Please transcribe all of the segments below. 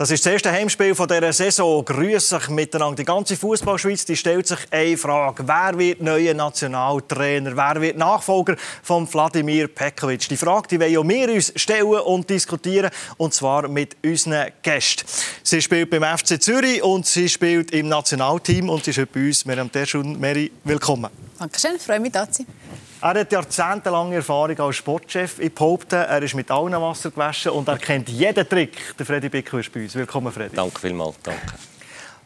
Das ist das erste Heimspiel dieser Saison. Grüß sich miteinander. Die ganze Fußballschweiz die stellt sich eine Frage. Wer wird neuer Nationaltrainer? Wer wird Nachfolger von Wladimir Pekovic? Die Frage die wollen wir uns stellen und diskutieren. Und zwar mit unseren Gästen. Sie spielt beim FC Zürich und sie spielt im Nationalteam. Und sie ist heute bei uns. Miriam Terschun. Mary, willkommen. Dankeschön, ich freue mich, da zu sein. Er hat jahrzehntelange Erfahrung als Sportchef. Ich behaupte, er ist mit allen Wasser gewaschen und er kennt jeden Trick. Der Freddy Bicker ist bei uns. Willkommen, Freddy. Danke vielmals. Danke.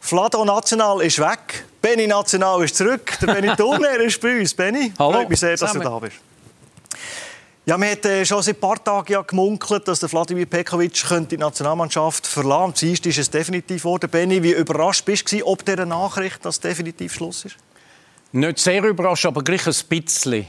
Flado National ist weg. Benny National ist zurück. Der Benny Thurner ist bei uns. Benny, Hallo. freut mich sehr, dass du da bist. Ja, wir haben äh, schon seit ein paar Tagen ja gemunkelt, dass der Vladimir Pekovic die Nationalmannschaft verlassen könnte. Am ist es definitiv geworden. Benny, wie überrascht bist du ob dieser Nachricht, dass definitiv Schluss ist? Nicht sehr überrascht, aber gleich ein bisschen.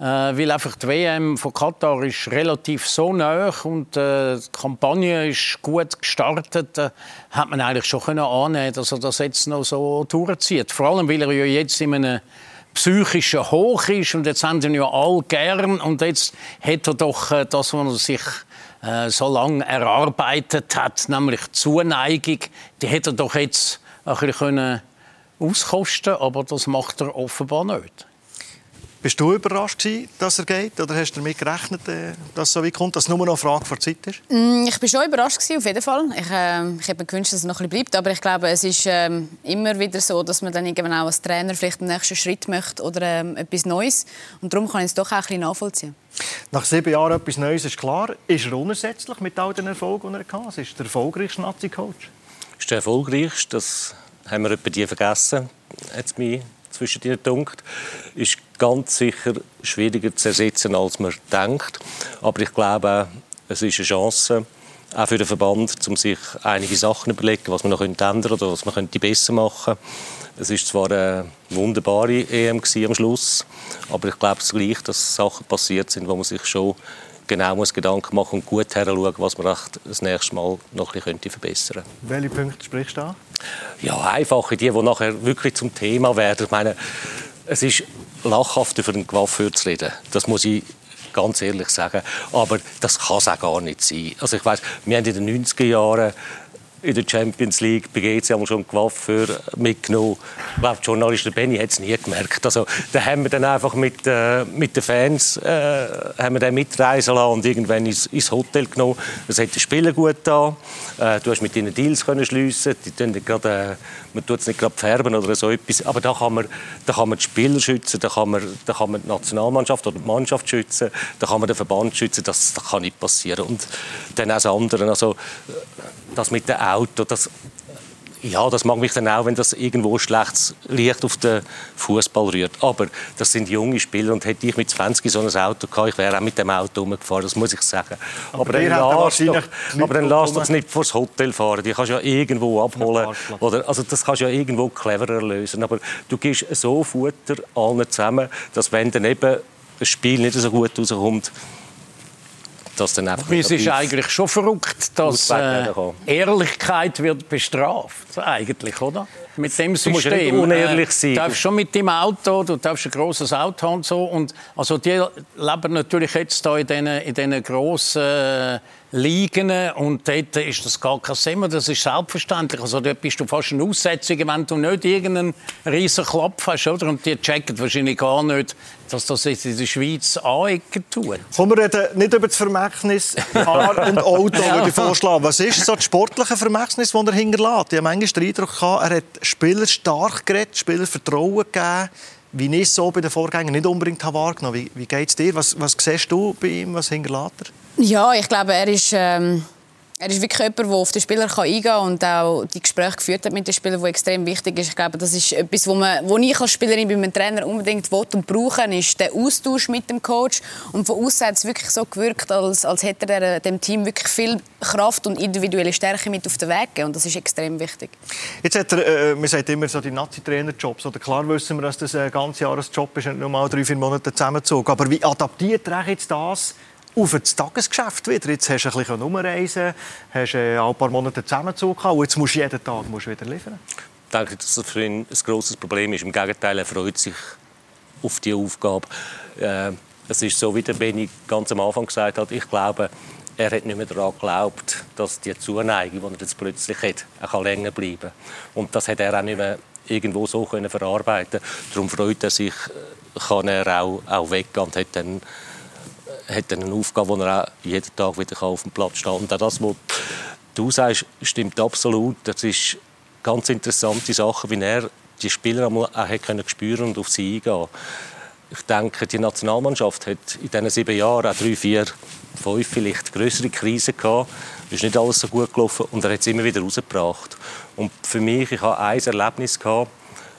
Äh, weil einfach die WM von Katar ist relativ so nah und äh, die Kampagne ist gut gestartet, äh, hat man eigentlich schon können annehmen, dass er das jetzt noch so durchzieht. Vor allem, weil er ja jetzt in einem psychischen Hoch ist und jetzt haben ihn ja alle gern und jetzt hat er doch äh, das, was er sich so lange erarbeitet hat, nämlich Zuneigung, die hätte er doch jetzt ein bisschen können auskosten, aber das macht er offenbar nicht. Bist du überrascht, dass er geht? Oder hast du damit gerechnet, äh, dass es so weit kommt, dass es nur noch eine Frage vor Zeit ist? Mm, ich war schon überrascht, auf jeden Fall. Ich, äh, ich hätte mir gewünscht, dass er noch ein bisschen bleibt. Aber ich glaube, es ist äh, immer wieder so, dass man dann irgendwann auch als Trainer vielleicht den nächsten Schritt möchte oder äh, etwas Neues. Und darum kann ich es doch auch ein bisschen nachvollziehen. Nach sieben Jahren etwas Neues ist klar. Ist er unersetzlich mit all den Erfolgen, die er hatte? Ist der erfolgreichste Nazi-Coach? Ist der erfolgreichste? Das haben wir etwa die vergessen. Jetzt mich zwischen den Punkten. Ist ganz sicher schwieriger zu ersetzen, als man denkt. Aber ich glaube, es ist eine Chance, auch für den Verband, um sich einige Sachen überlegen, was man noch ändern könnte oder was man könnte besser machen könnte. Es ist zwar eine wunderbare EM am Schluss, aber ich glaube gleich, dass Sachen passiert sind, wo man sich schon genau muss Gedanken machen und gut heranschauen, was man das nächste Mal noch ein bisschen verbessern könnte. Welche Punkte sprichst du an? Ja, einfache, die, die nachher wirklich zum Thema werden. Ich meine, es ist lachhaft über den Coiffeur zu reden. Das muss ich ganz ehrlich sagen. Aber das kann es auch gar nicht sein. Also ich weiß, wir haben in den 90er Jahren in der Champions League bei GC haben wir schon Coiffeur mitgenommen. Ich glaube, die Journalist Benny hat es nie gemerkt. Also, da haben wir dann einfach mit, äh, mit den Fans äh, haben wir den mitreisen lassen und irgendwann ins, ins Hotel genommen. Das hat den Spieler gut da. Äh, du hast mit ihnen Deals können schliessen. Die tun nicht grad, äh, man tut es nicht gerade färben oder so etwas. Aber da kann man, da kann man die Spieler schützen, da kann man, da kann man die Nationalmannschaft oder die Mannschaft schützen, da kann man den Verband schützen. Das, das kann nicht passieren. Und dann auch das andere. Also, das mit dem Auto, das, ja, das mag mich dann auch, wenn das irgendwo schlechtes Licht auf den Fußball rührt. Aber das sind junge Spieler und hätte ich mit 20 so ein Auto gehabt, ich wäre auch mit dem Auto umgefahren, das muss ich sagen. Aber, aber dann lass doch, aber dann lass doch nicht vor das Hotel fahren. Die kannst du ja irgendwo abholen. Oder, also das kannst du ja irgendwo cleverer lösen. Aber du gibst so Futter allen zusammen, dass wenn dann eben ein Spiel nicht so gut rauskommt, das dann einfach... Es ist eigentlich schon verrückt, dass äh, Ehrlichkeit wird bestraft, eigentlich, oder? Mit dem System. Du musst unehrlich sein. Äh, du darfst schon mit dem Auto, du darfst ein grosses Auto haben und so. Und also die leben natürlich jetzt da in diesen, in diesen grossen liegen und dort ist das gar kein Thema, das ist selbstverständlich. Also dort bist du fast eine Aussetzung, wenn du nicht irgendeinen riesen Klopf hast, oder? Und die checken wahrscheinlich gar nicht, dass das jetzt in der Schweiz anecken tut. Kommen wir reden nicht über das Vermächtnis Car und Auto, ja. würde ich vorschlagen. Was ist so das sportliche Vermächtnis, das er hinterlässt? Ich habe manchmal den Eindruck, er hat Spieler stark geredet, Spieler Vertrauen gegeben, wie ich so bei den Vorgängern nicht unbedingt wahrgenommen habe. Wie, wie geht es dir? Was, was siehst du bei ihm? Was hinterlässt er? Ja, ich glaube, er ist, ähm, er ist wirklich jemand, der auf den Spieler eingehen kann und auch die Gespräche geführt hat mit den Spielern, die extrem wichtig ist. Ich glaube, das ist etwas, wo, wo ich als Spielerin bei meinem Trainer unbedingt will und brauchen, ist der Austausch mit dem Coach. Und von außen hat es wirklich so gewirkt, als, als hätte er dem Team wirklich viel Kraft und individuelle Stärke mit auf den Weg gegeben. Und das ist extrem wichtig. Jetzt hat er, äh, man sagt immer so die Nazi-Trainer-Jobs. Klar wissen wir, dass das ein ganz Jahresjob ist und nur mal drei, vier Monate zusammengezogen. Aber wie adaptiert er jetzt das auf das Tagesgeschäft wieder. Jetzt hast du ein bisschen umreisen, hast äh, ein paar Monate Zusammenzug und jetzt musst du jeden Tag wieder liefern. Ich denke, dass das für ihn ein grosses Problem ist. Im Gegenteil, er freut sich auf die Aufgabe. Äh, es ist so, wie der Benny ganz am Anfang gesagt hat, ich glaube, er hat nicht mehr daran geglaubt, dass die Zuneigung, die er jetzt plötzlich hat, auch länger bleiben kann. Und das hat er auch nicht mehr irgendwo so können verarbeiten Darum freut er sich, kann er auch, auch weggehen und hat dann, hat dann eine Aufgabe, wo er auch jeden Tag wieder auf dem Platz steht. Und auch das, was du sagst, stimmt absolut. Das ist ganz interessante Sache, wie er die Spieler auch können spüren und auf sie eingehen. Ich denke, die Nationalmannschaft hat in diesen sieben Jahren auch drei, vier, fünf vielleicht größere Krisen gehabt. Es ist nicht alles so gut gelaufen und er hat es immer wieder rausgebracht. Und für mich, ich hatte ein Erlebnis gehabt,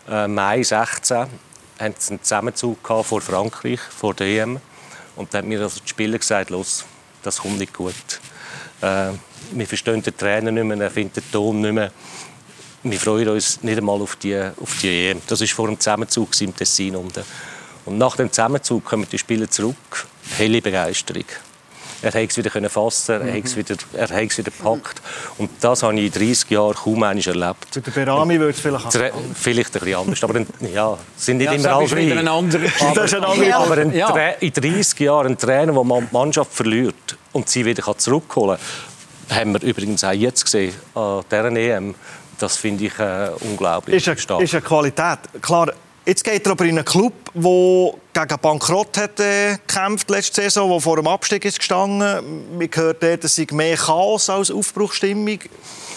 äh, Mai 16 hatten sie einen Zusammenzug vor Frankreich, vor der EM. Und dann hat mir also die Spieler gesagt, los, das kommt nicht gut. Äh, wir verstehen den Trainer nicht mehr, er findet den Ton nicht mehr. Wir freuen uns nicht einmal auf die, auf die EM. Das war vor dem Zusammenzug im Tessin. Und nach dem Zusammenzug kommen die Spieler zurück. Helle Begeisterung. Er hat es wieder fassen, er hat es wieder, er hat es wieder gepackt. Und das habe ich in 30 Jahren kaum einmal erlebt. Bei der Berami würde es vielleicht anders Vielleicht ein bisschen anders, aber ja, sind nicht ja, immer alle. Ein anderer das ist ein anderer. Aber ein ja. in 30 Jahren ein Trainer, der die Mannschaft verliert und sie wieder zurückholen kann, haben wir übrigens auch jetzt gesehen, an dieser EM, das finde ich äh, unglaublich ist eine, stark. Ist eine Qualität. Klar, jetzt geht er aber in einen Club, der gegen Bankrott hat, äh, gekämpft letzte Saison, der vor dem Abstieg ist gestanden. Man hört dort, es sei mehr Chaos als Aufbruchstimmung.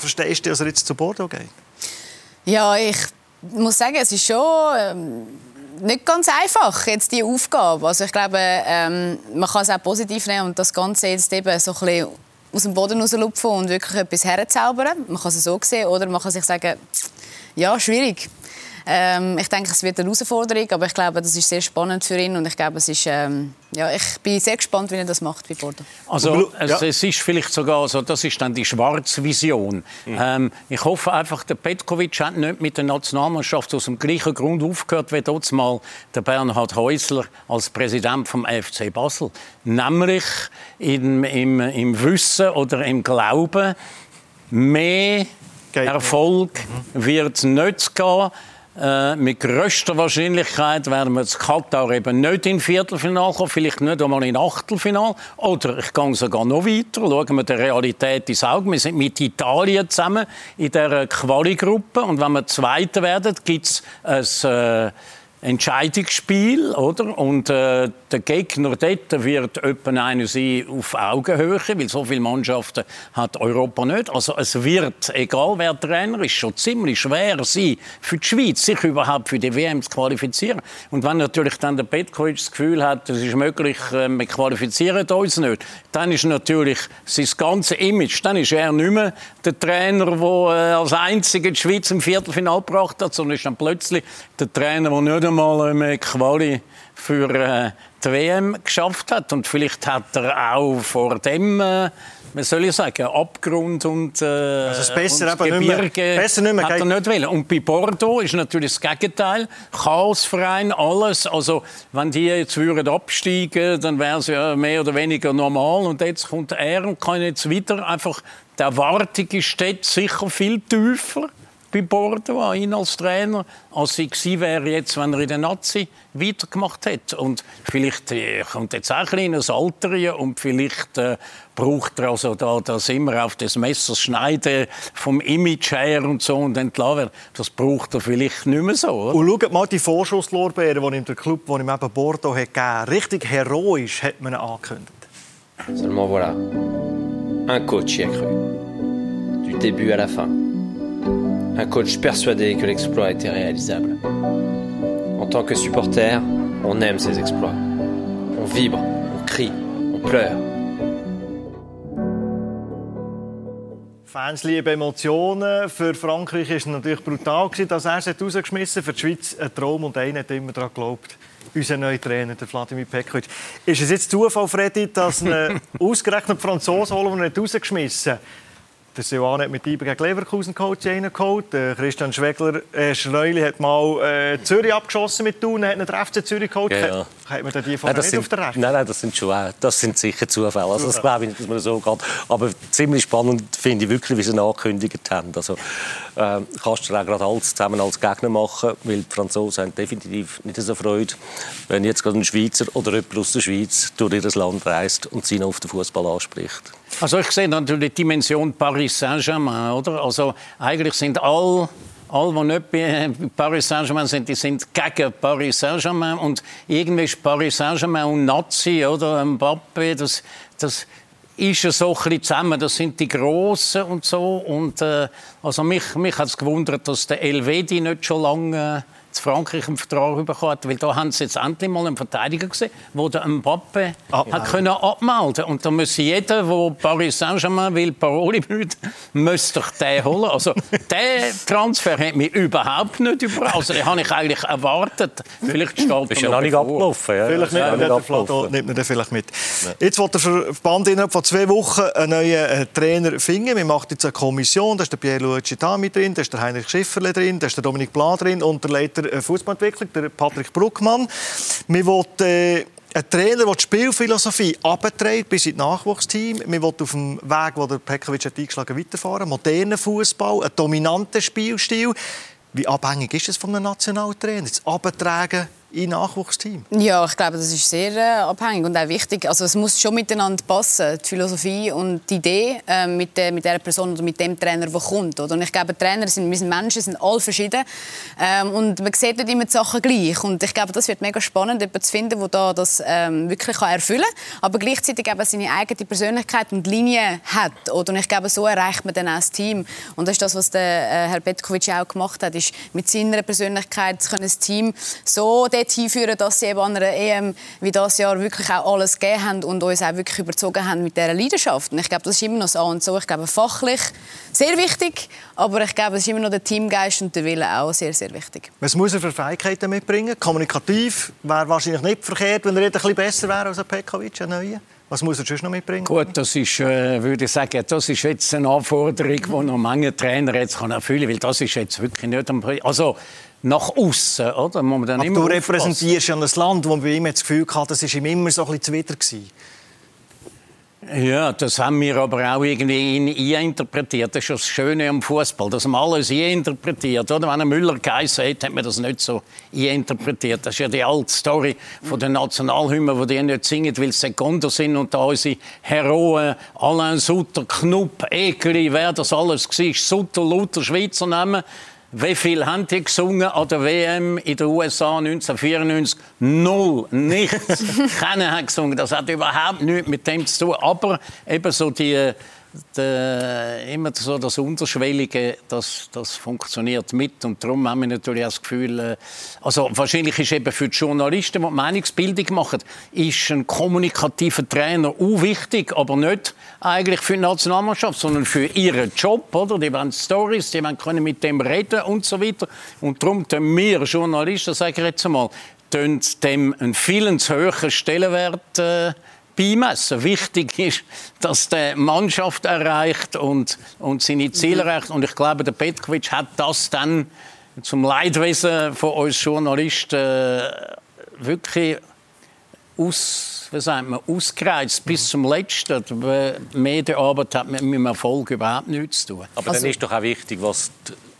Verstehst du, dass er jetzt zu Bordeaux geht? Ja, ich muss sagen, es ist schon ähm, nicht ganz einfach, jetzt die Aufgabe. Also ich glaube, ähm, man kann es auch positiv nehmen und das Ganze jetzt eben so ein bisschen aus dem Boden rauslupfen und wirklich etwas herzaubern. Man kann es so sehen oder man kann sich sagen, ja, schwierig. Ähm, ich denke, es wird eine Herausforderung, aber ich glaube, das ist sehr spannend für ihn und ich glaube, es ist, ähm, ja, ich bin sehr gespannt, wie er das macht bei Bordeaux. Also es, es, ist vielleicht sogar so, das ist dann die Schwarzvision. Mhm. Ähm, ich hoffe einfach, der Petkovic hat nicht mit der Nationalmannschaft aus dem gleichen Grund aufgehört, wie dort mal der Bernhard Häusler als Präsident vom FC Basel. Nämlich im, im, im Wissen oder im Glauben, mehr Erfolg mhm. wird nicht gehen äh, mit größter Wahrscheinlichkeit werden wir zu Katar eben nicht in Viertelfinale kommen, vielleicht nicht einmal in Achtelfinale. Oder ich gehe sogar noch weiter, schauen wir der Realität ins Auge. Wir sind mit Italien zusammen in der Quali-Gruppe und wenn wir Zweiter werden, gibt es ein äh, Entscheidungsspiel, oder? Und äh, der Gegner dort wird etwa einer sein auf Augenhöhe, weil so viele Mannschaften hat Europa nicht. Also es wird, egal wer Trainer ist, schon ziemlich schwer sein für die Schweiz, sich überhaupt für die WM zu qualifizieren. Und wenn natürlich dann der Petkovic das Gefühl hat, es ist möglich, äh, wir qualifizieren uns nicht, dann ist natürlich sein ganze Image, dann ist er nicht mehr der Trainer, der äh, als einziger die Schweiz im Viertelfinale gebracht hat, sondern ist dann plötzlich der Trainer, der nicht einmal eine Quali für äh, die WM geschafft hat. Und vielleicht hat er auch vor dem, äh, was soll ich sagen, Abgrund und, äh, also besser und Gebirge nicht mehr, besser nicht mehr hat er nicht wollen. Und bei Bordeaux ist natürlich das Gegenteil. Chaosverein, alles. Also wenn die jetzt würden absteigen, dann wäre es ja mehr oder weniger normal. Und jetzt kommt er und kann jetzt wieder einfach, die Erwartung ist sicher viel tiefer bei Bordeaux an ihn als Trainer, als sie gewesen wäre jetzt, wenn er in der Nazi weitergemacht hätte. Und vielleicht äh, kommt jetzt auch ein kleines Alter und vielleicht äh, braucht er also da, das immer auf das Messer schneiden vom Image her und so und entlassen. Das braucht er vielleicht nicht mehr so. Oder? Und schaut mal die Vorschusslorbeeren, die ihm der Club, den ihm eben Bordeaux hat gegeben Richtig heroisch hat man ihn angekündigt. Seulement voilà, un coach y a cru. Du début à la fin. Un coach persuadé que l'exploit était réalisable. En tant que supporter, on aime ces exploits. On vibre, on crie, on pleure. Fans lieben Emotionen. Für Frankreich war es natürlich brutal, dass er es rausgeschmissen hat. Für die Schweiz ein Traum und einer hat immer daran geglaubt. Unser neuer Trainer, der Vladimir Pekovic. Ist es jetzt Zufall, Freddy, dass ein ausgerechnet Franzosen holen, nicht rausgeschmissen hat? Der Silvan hat mit IBE gegen Leverkusen Coach geholt. Christian Schwegler, äh, Schreuli hat mal äh, Zürich abgeschossen mit Thun, hat den FC Zürich geholt. Ja, Hat man die vorher nein, nicht sind, auf der Rechnung? Nein, nein, das sind schon auch, das sind sicher Zufälle. Also das glaube ich nicht, dass man so geht. Aber ziemlich spannend finde ich wirklich, wie sie angekündigt haben. Also äh, kannst du auch gerade alles zusammen als Gegner machen, weil die Franzosen haben definitiv nicht so Freude, wenn jetzt gerade ein Schweizer oder jemand aus der Schweiz durch ihr Land reist und sie noch auf den Fußball anspricht. Also ich sehe natürlich die Dimension Paris Saint-Germain, oder? Also eigentlich sind alle alle, die nicht bei Paris Saint-Germain sind, die sind gegen Paris Saint-Germain. Und irgendwie ist Paris Saint-Germain und Nazi, oder? Mbappé, das, das ist ja so ein bisschen zusammen. Das sind die Grossen und so. Und, äh, also mich, mich hat es gewundert, dass der Elvedi nicht schon lange... Äh, zu Frankreich einen Vertrag bekommen hat, weil da haben sie jetzt endlich mal einen Verteidiger gesehen, der den Mbappe Abmelden. hat können abmelden und da muss jeder, der Paris Saint-Germain will, Paroli blüht, müsste doch den holen. Also der Transfer hat mich überhaupt nicht überrascht. Also den habe ich eigentlich erwartet. Vielleicht steht er ja noch nicht abgelaufen. Ja. Vielleicht ja, nimmt, der Flato, nimmt man den vielleicht mit. Jetzt wird der Verband innerhalb von zwei Wochen einen neuen äh, Trainer finden. Wir machen jetzt eine Kommission. Da ist der Pierluigi Tami drin, da ist der Heinrich Schifferle drin, da ist der Dominik Bla drin und der Leiter der Fußballentwicklung, der Patrick Bruckmann. Wir wollen äh, einen Trainer, der die Spielphilosophie abträgt bis in das Nachwuchsteam. Wir wollen auf dem Weg, den der Pekovic hat eingeschlagen hat, weiterfahren. Modernen Fußball, einen dominanten Spielstil. Wie abhängig ist es von einem Nationaltrainer? Das Abtragen in Nachwuchsteam? Ja, ich glaube, das ist sehr äh, abhängig und auch wichtig. Also es muss schon miteinander passen, die Philosophie und die Idee äh, mit, der, mit der Person oder mit dem Trainer, der kommt. Oder? Und ich glaube, Trainer sind, wir sind Menschen, sind alle verschieden ähm, und man sieht nicht immer die Sachen gleich. Und ich glaube, das wird mega spannend, jemanden zu finden, der da das ähm, wirklich kann erfüllen kann, aber gleichzeitig eben seine eigene Persönlichkeit und Linie hat. Oder? Und ich glaube, so erreicht man dann auch das Team. Und das ist das, was der äh, Herr Petkovic auch gemacht hat, ist mit seiner Persönlichkeit das Team so dort hinführen, dass sie eben an einer EM wie das Jahr wirklich auch alles gegeben haben und uns auch wirklich überzogen haben mit dieser Leidenschaft. Und ich glaube, das ist immer noch so und so. Ich glaube, fachlich sehr wichtig, aber ich glaube, es ist immer noch der Teamgeist und der Wille auch sehr, sehr wichtig. Was muss er für Fähigkeiten mitbringen? Kommunikativ wäre wahrscheinlich nicht verkehrt, wenn er ein bisschen besser wäre als ein Pekovic, ein neuer. Was muss er sonst noch mitbringen? Gut, das ist, äh, würde ich sagen, das ist jetzt eine Anforderung, die noch manche Trainer jetzt kann erfüllen kann, weil das ist jetzt wirklich nicht am Also nach außen, oder? Muss man dann Aber du repräsentierst ja ein Land, wo bei ihm das Gefühl hatte, das war ihm immer so ein bisschen zuwider. Gewesen. Ja, das haben wir aber auch irgendwie interpretiert. Das ist das Schöne am Fußball, dass man alles interpretiert. Oder wenn ein Müller geheißen hat, hat man das nicht so interpretiert. Das ist ja die alte Story von den Nationalhymnen, die die nicht singen, weil sie Sekunden sind und da unsere Heroen, Alain Sutter, Knupp, Ekeli, wer das alles war, Sutter, Luther, Schweizer Namen. Wie viel haben die gesungen an der WM in den USA 1994? Null, nichts. Keiner hat gesungen. Das hat überhaupt nichts mit dem zu tun. Aber eben so die der, immer so das Unterschwellige, das, das funktioniert mit. Und darum haben wir natürlich das Gefühl, äh, also wahrscheinlich ist eben für die Journalisten, die, die Meinungsbildung machen, ist ein kommunikativer Trainer auch wichtig, aber nicht eigentlich für die Nationalmannschaft, sondern für ihren Job. Oder? Die wollen Stories, die wollen können mit dem reden und so weiter. Und darum tun wir Journalisten, sage ich jetzt einmal, dem einen viel zu hohen Stellenwert äh, beimessen. Wichtig ist, dass die Mannschaft erreicht und, und seine Ziele mhm. erreicht. Und ich glaube, der Petkovic hat das dann zum Leidwesen von uns Journalisten äh, wirklich aus, wie sagt man, ausgereizt bis mhm. zum Letzten. Die Medienarbeit hat mit dem Erfolg überhaupt nichts zu tun. Aber also, dann ist doch auch wichtig, was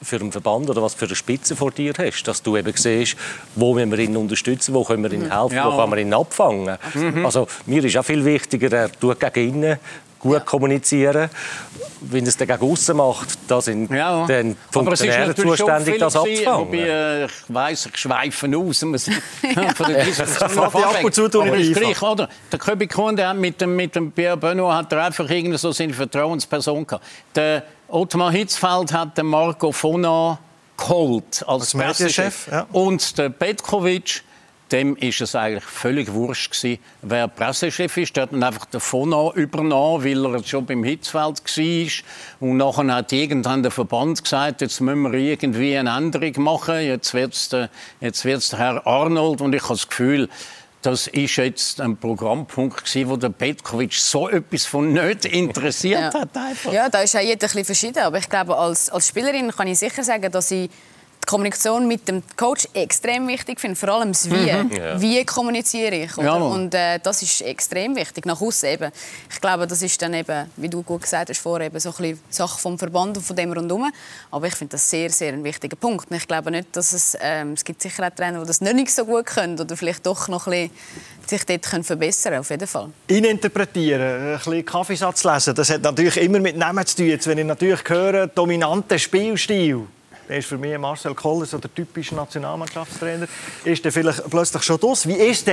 für einen Verband oder was für eine Spitze vor dir hast, dass du eben siehst, wo wir ihn unterstützen, wo können wir ihm helfen, ja. wo können wir ihn abfangen. Mhm. Also mir ist auch viel wichtiger, er tut gegen innen gut ja. kommunizieren. Wenn es dann gegen außen macht, da sind ja. dann Funktionäre zuständig, das abzufangen. Wobei, äh, ich weiss, ich schweife aus. von der Diskussion ab und zu tun gleich, oder? Der Köbi Kunde hat mit dem, mit dem Pierre Benoit hat er einfach so seine Vertrauensperson gehabt. Der Ottmar Hitzfeld hat den Marco Fona geholt als, als Pressechef. Ja. Und der Petkovic, dem ist es eigentlich völlig wurscht gewesen, wer Pressechef ist. Der hat dann einfach den Fona übernommen, weil er schon beim Hitzfeld war. Und nachher hat irgendwann der Verband gesagt, jetzt müssen wir irgendwie eine Änderung machen. Jetzt wird es der, jetzt wird's der Herr Arnold. Und ich habe das Gefühl, das ist jetzt ein Programmpunkt gewesen, wo der Petkovic so etwas von nicht interessiert ja. hat. Einfach. Ja, da ist auch jeder ein bisschen verschieden. Aber ich glaube, als, als Spielerin kann ich sicher sagen, dass ich Kommunikation mit dem Coach extrem wichtig finde, vor allem das Wie. Mhm. Ja. Wie kommuniziere ich? Ja, und äh, das ist extrem wichtig, nach außen eben. Ich glaube, das ist dann eben, wie du gut gesagt hast vorher, eben so ein bisschen Sache vom Verband und von dem rundherum. Aber ich finde das sehr, sehr ein wichtiger Punkt. Und ich glaube nicht, dass es, ähm, es gibt sicher auch Trainer, die das nicht so gut können oder vielleicht doch noch ein bisschen sich dort können verbessern können, auf jeden Fall. Interpretieren, ein bisschen Kaffeesatz lesen, das hat natürlich immer mit Namen zu tun. Jetzt, wenn ich natürlich höre, dominanter Spielstil, der ist für mich Marcel Koller, so der typische Nationalmannschaftstrainer, ist der vielleicht plötzlich schon das. Wie ist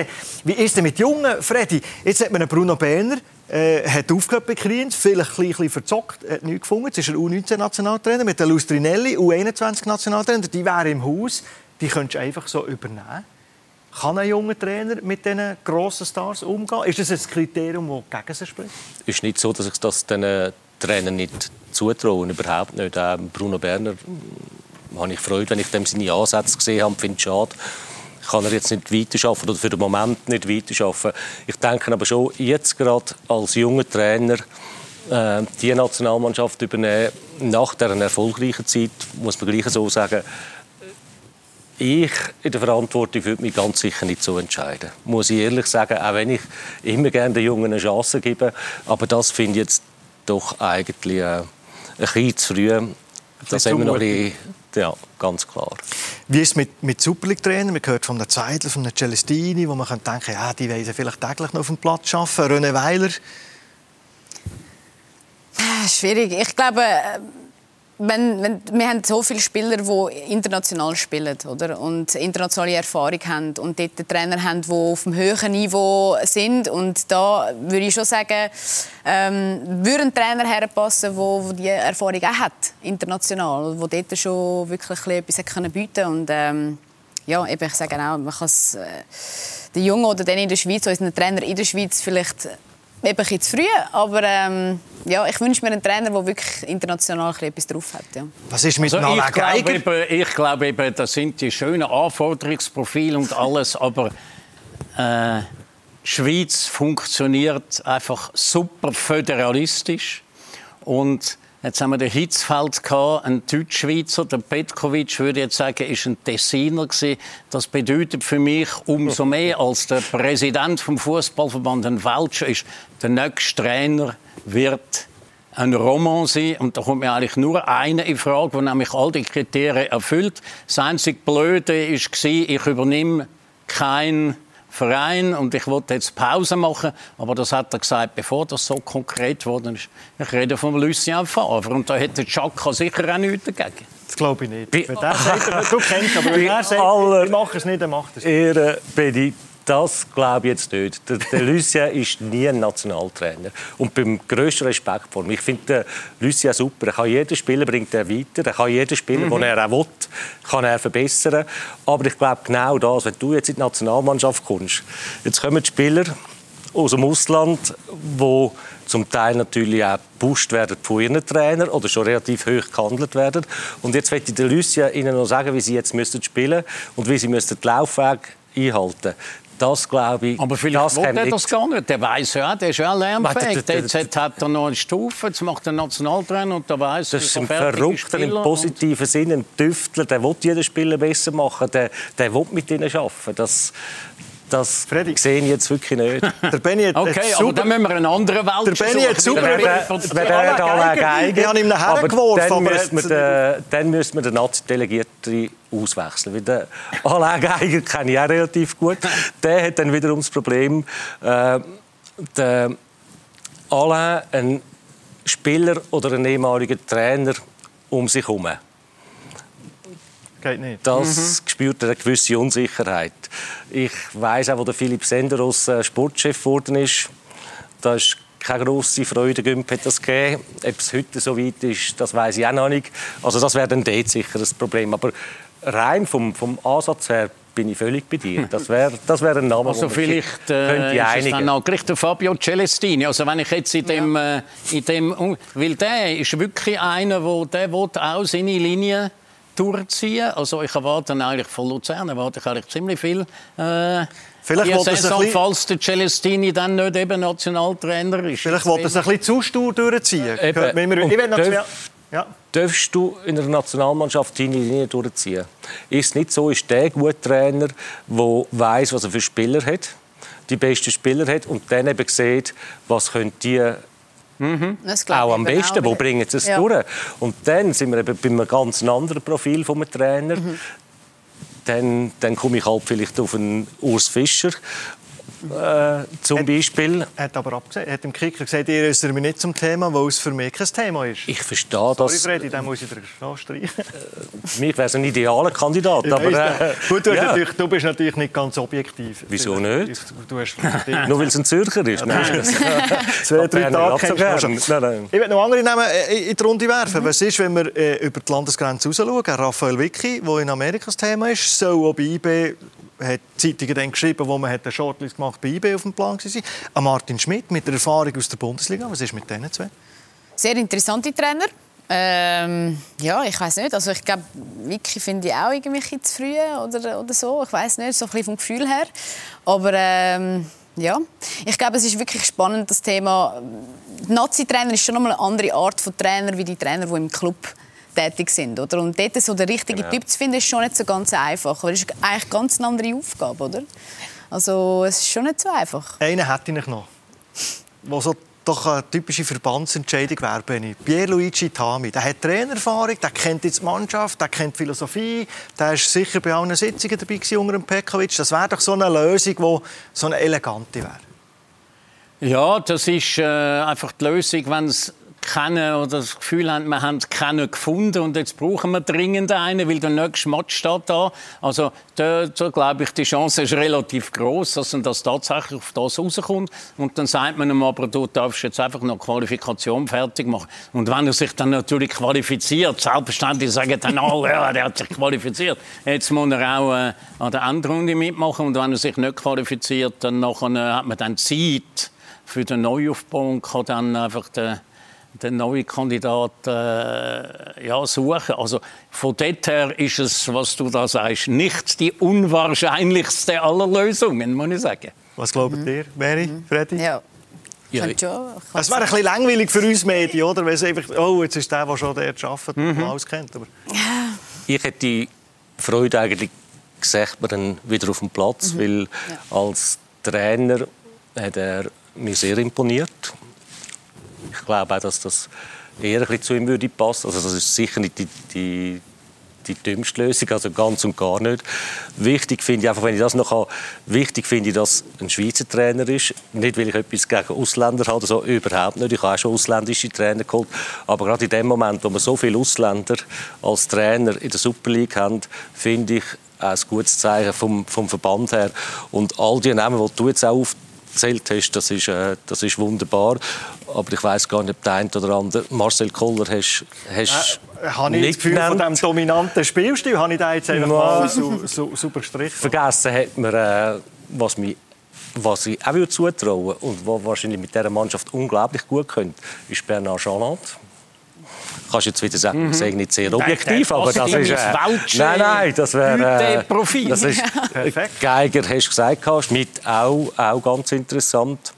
ist der mit Jungen, Freddy? Jetzt hat man einen Bruno Berner, äh, hat aufgehört bei Kriens, vielleicht ein bisschen verzockt, hat nichts gefunden. Jetzt ist er U19-Nationaltrainer mit der Lustrinelli, U21-Nationaltrainer. Die wäre im Haus, die könntest du einfach so übernehmen. Kann ein junger Trainer mit diesen grossen Stars umgehen? Ist das ein Kriterium, das gegen sie spricht? Es ist nicht so, dass ich das den Trainern nicht zutraue. Überhaupt nicht. Ähm, Bruno Berner habe ich Freude, wenn ich dem seine Ansätze gesehen habe. Finde es schade. Kann er jetzt nicht weiterarbeiten oder für den Moment nicht weiterarbeiten. Ich denke aber schon, jetzt gerade als junger Trainer äh, die Nationalmannschaft übernehmen, nach dieser erfolgreichen Zeit, muss man gleich so sagen, ich in der Verantwortung würde mich ganz sicher nicht so entscheiden. Muss ich ehrlich sagen, auch wenn ich immer gerne den Jungen eine Chance gebe. Aber das finde ich jetzt doch eigentlich äh, ein bisschen zu früh. Das haben wir noch ein bisschen, ja, ganz klar. Wie ist es mit, mit Super League-Trainern? Man hört von der Zeitler, von der Celestini, wo man denken könnte, ja, die wollen vielleicht täglich noch auf dem Platz arbeiten. René Weiler? Ah, schwierig. Ich glaube, äh, wenn, wenn, wir haben so viele Spieler, die international spielen oder? und internationale Erfahrung haben und dort Trainer haben, die auf einem höheren Niveau sind. Und da würde ich schon sagen, ähm, würde ein Trainer herpassen, der die Erfahrung auch hat, international, der dort schon wirklich etwas bieten konnte. Und ähm, ja, eben, ich sage auch, man kann es, äh, der Junge oder den in der Schweiz, unseren Trainer in der Schweiz vielleicht eben ein zu früh, aber ähm, ja, ich wünsche mir einen Trainer, der wirklich international etwas drauf hat. Ja. Was ist mit also, ich, glaube eben, ich glaube eben, das sind die schönen Anforderungsprofile und alles, aber äh, die Schweiz funktioniert einfach super föderalistisch und Jetzt haben wir den Hitzfeld gehabt, ein Deutschschweizer, der Petkovic, würde ich jetzt sagen, ist ein Tessiner gewesen. Das bedeutet für mich umso mehr, als der Präsident vom Fußballverband ein Welcher ist. Der nächste Trainer wird ein Roman sein. Und da kommt mir eigentlich nur einer in Frage, der nämlich all die Kriterien erfüllt. Das einzige Blöde war, ich übernehme kein Verein und ich wollte jetzt Pause machen, aber das hat er gesagt, bevor das so konkret geworden ist. Ich rede von Lucien Favre und da hätte Chaka sicher auch nichts dagegen. Das glaube ich nicht. Wenn der sagt, du kennst aber wenn er sagt, ich mache es nicht, dann macht es. Ehre, das glaube ich jetzt nicht. Der, der Lucien ist nie ein Nationaltrainer. Und beim grössten Respekt vor ihm. Ich finde Lucien super. Er kann jeden Spieler bringt er weiter. Er kann jeden Spieler, mhm. den er auch will, kann er verbessern. Aber ich glaube genau das, wenn du jetzt in die Nationalmannschaft kommst, jetzt kommen die Spieler aus dem Ausland, die zum Teil natürlich auch gepusht werden von ihren Trainern oder schon relativ hoch gehandelt werden. Und jetzt möchte ich den Lucien Ihnen noch sagen, wie sie jetzt müssen spielen und wie sie müssen den Laufweg einhalten müssen. Das glaube ich. Aber vielleicht will er das gar nicht. Der weiß ja, der ist ja lernfähig. Jetzt hat er noch eine Stufe, jetzt macht er Nationaltrainer und der weiß, das ist ein Verrückter im positiven Sinne, ein Tüftler. Der will jeden Spieler besser machen. Der, der will mit ihnen arbeiten. Das, das Freddy. sehe ich jetzt wirklich nicht. Der Benny hat okay, super... aber dann müssen wir einen anderen Welt Der Benny hat super... Wenn er da Geige... Ich habe ihm nachher geworfen. Dann müssen wir den, dann müssen wir den Nazi-Delegierten auswechseln. Weil den Alain Geiger kenne ich auch relativ gut. Der hat dann wiederum das Problem, äh, der Alain, ein Spieler oder ein ehemaliger Trainer um sich herum geht nicht. Das mhm. spürt eine gewisse Unsicherheit. Ich weiß auch, wo der Philipp Senderos äh, Sportchef geworden ist, da ist keine grosse Freude hat das gegeben. Ob es heute so weit ist, das weiß ich auch noch nicht. Also das wäre dann dort sicher das Problem. Aber rein vom, vom Ansatz her bin ich völlig bei dir. Das wäre das wär ein Name, also vielleicht äh, ist es dann auch gleich der Fabio Celestini. Also wenn ich jetzt in dem, ja. äh, in dem weil der ist wirklich einer, wo der will auch seine Linie durchziehen. Also ich erwarte eigentlich von Luzern erwarte ich eigentlich ziemlich viel. Äh, Vielleicht wollte es ein bisschen... falls der Celestini dann nicht eben Nationaltrainer ist. Vielleicht wollte es ein bisschen zu stur durchziehen. Eben. Ich noch ja. darfst du in einer Nationalmannschaft deine Linie durchziehen. Ist es nicht so, ist der gute Trainer, der weiß, was er für Spieler hat, die besten Spieler hat und dann eben sieht, was können die Mhm. auch am besten, auch. wo bringen sie es ja. durch. Und dann sind wir eben bei einem ganz anderen Profil vom Trainer. Mhm. Dann, dann komme ich halt vielleicht auf einen Urs Fischer, äh, zum hat, Beispiel. Er hat aber abgesehen, hat im Kicker gesagt, ihr äußert mich nicht zum Thema, weil es für mich kein Thema ist. Ich verstehe das. Sorry, Freddy, dann muss ich dir streichen. Für mich wäre es ein idealer Kandidat. aber, äh, Gut, du, ja. du, bist natürlich nicht ganz objektiv. Wieso nicht? Du hast Nur weil es ein Zürcher ist. Nein. Zwei, drei Tage kennst nein, nein. Ich will noch andere Namen äh, in die Runde werfen. Mhm. Was ist, wenn wir äh, über die Landesgrenze raus schauen? Raphael Vicky, der in Amerika das Thema ist, soll bei IB hat Zeitungen dann geschrieben, wo man eine Shortlist gemacht bei IB auf dem Plan war. An Martin Schmidt mit der Erfahrung aus der Bundesliga. Was ist mit denen zwei? Sehr interessante Trainer. Ähm, ja, ich weiß nicht. Also ich glaube, Vicky finde ich auch irgendwie zu früh oder, oder so. Ich weiß nicht, so ein vom Gefühl her. Aber ähm, ja, ich glaube, es ist wirklich spannend das Thema. Nazi-Trainer ist schon noch mal eine andere Art von Trainer wie die Trainer, die im Club tätig sind. Oder? Und dort so den richtigen genau. Typ zu finden, ist schon nicht so ganz einfach. Das ist eigentlich ganz eine andere Aufgabe. Oder? Also es ist schon nicht so einfach. Einen hätte ich noch, wo so doch eine typische Verbandsentscheidung wäre, Benni. Pierluigi Tami, der hat Trainererfahrung, der kennt jetzt die Mannschaft, der kennt die Philosophie, der ist sicher bei allen Sitzungen dabei unter dem Pekovic. Das wäre doch so eine Lösung, die so eine elegante wäre. Ja, das ist äh, einfach die Lösung, wenn es kennen oder das Gefühl haben, wir haben keinen gefunden und jetzt brauchen wir dringend einen, weil der nächste Match steht da. Also da, da glaube ich, die Chance ist relativ groß, dass man das tatsächlich auf das rauskommt. Und dann sagt man ihm aber, du darfst jetzt einfach noch Qualifikation fertig machen. Und wenn er sich dann natürlich qualifiziert, selbstverständlich sagen dann alle, ja, der hat sich qualifiziert. Jetzt muss er auch äh, an der Endrunde mitmachen und wenn er sich nicht qualifiziert, dann nachher, äh, hat man dann Zeit für den Neuaufbau und kann dann einfach den den neuen Kandidat äh, ja, suchen. Also von dort her ist es, was du da sagst, nicht die unwahrscheinlichste aller Lösungen, muss ich sagen. Was glaubt mhm. ihr, Mary, mhm. Freddy? Ja. Ja, es wäre ein bisschen langweilig für uns Medien, oder? Wenn es einfach, oh, jetzt ist der, der schon dort arbeitet, mhm. alles kennt. Aber... Ich hätte die Freude eigentlich gesagt, man dann wieder auf dem Platz, mhm. weil ja. als Trainer hat er mir sehr imponiert. Ich glaube auch, dass das eher ein bisschen zu ihm würde passen. Also das ist sicher nicht die, die, die dümmste Lösung, also ganz und gar nicht. Wichtig finde ich einfach, wenn ich das noch habe, wichtig finde ich, dass ein Schweizer Trainer ist. Nicht, weil ich etwas gegen Ausländer habe, so überhaupt nicht. Ich habe auch schon ausländische Trainer geholt. Aber gerade in dem Moment, wo wir so viele Ausländer als Trainer in der Super League haben, finde ich ein gutes Zeichen vom, vom Verband her. Und all die Namen, die du jetzt auch auf erzählt hast, das ist, äh, das ist wunderbar. Aber ich weiß gar nicht, ob der eine oder andere Marcel Koller hast, hast äh, habe ich das Gefühl, genannt. von diesem dominanten Spielstil habe ich da jetzt einfach mal su, su, super gestrichen. Vergessen hat man, äh, was mich was ich auch zutrauen und was wahrscheinlich mit dieser Mannschaft unglaublich gut könnte, ist Bernard Chaland kannst jetzt wieder sagen, mhm. ich sage nicht sehr objektiv, aber das ist... Äh, nein, nein, das wäre... Äh, Profil. Das ist, Perfekt. Geiger hast du gesagt, Schmidt auch, auch ganz interessant.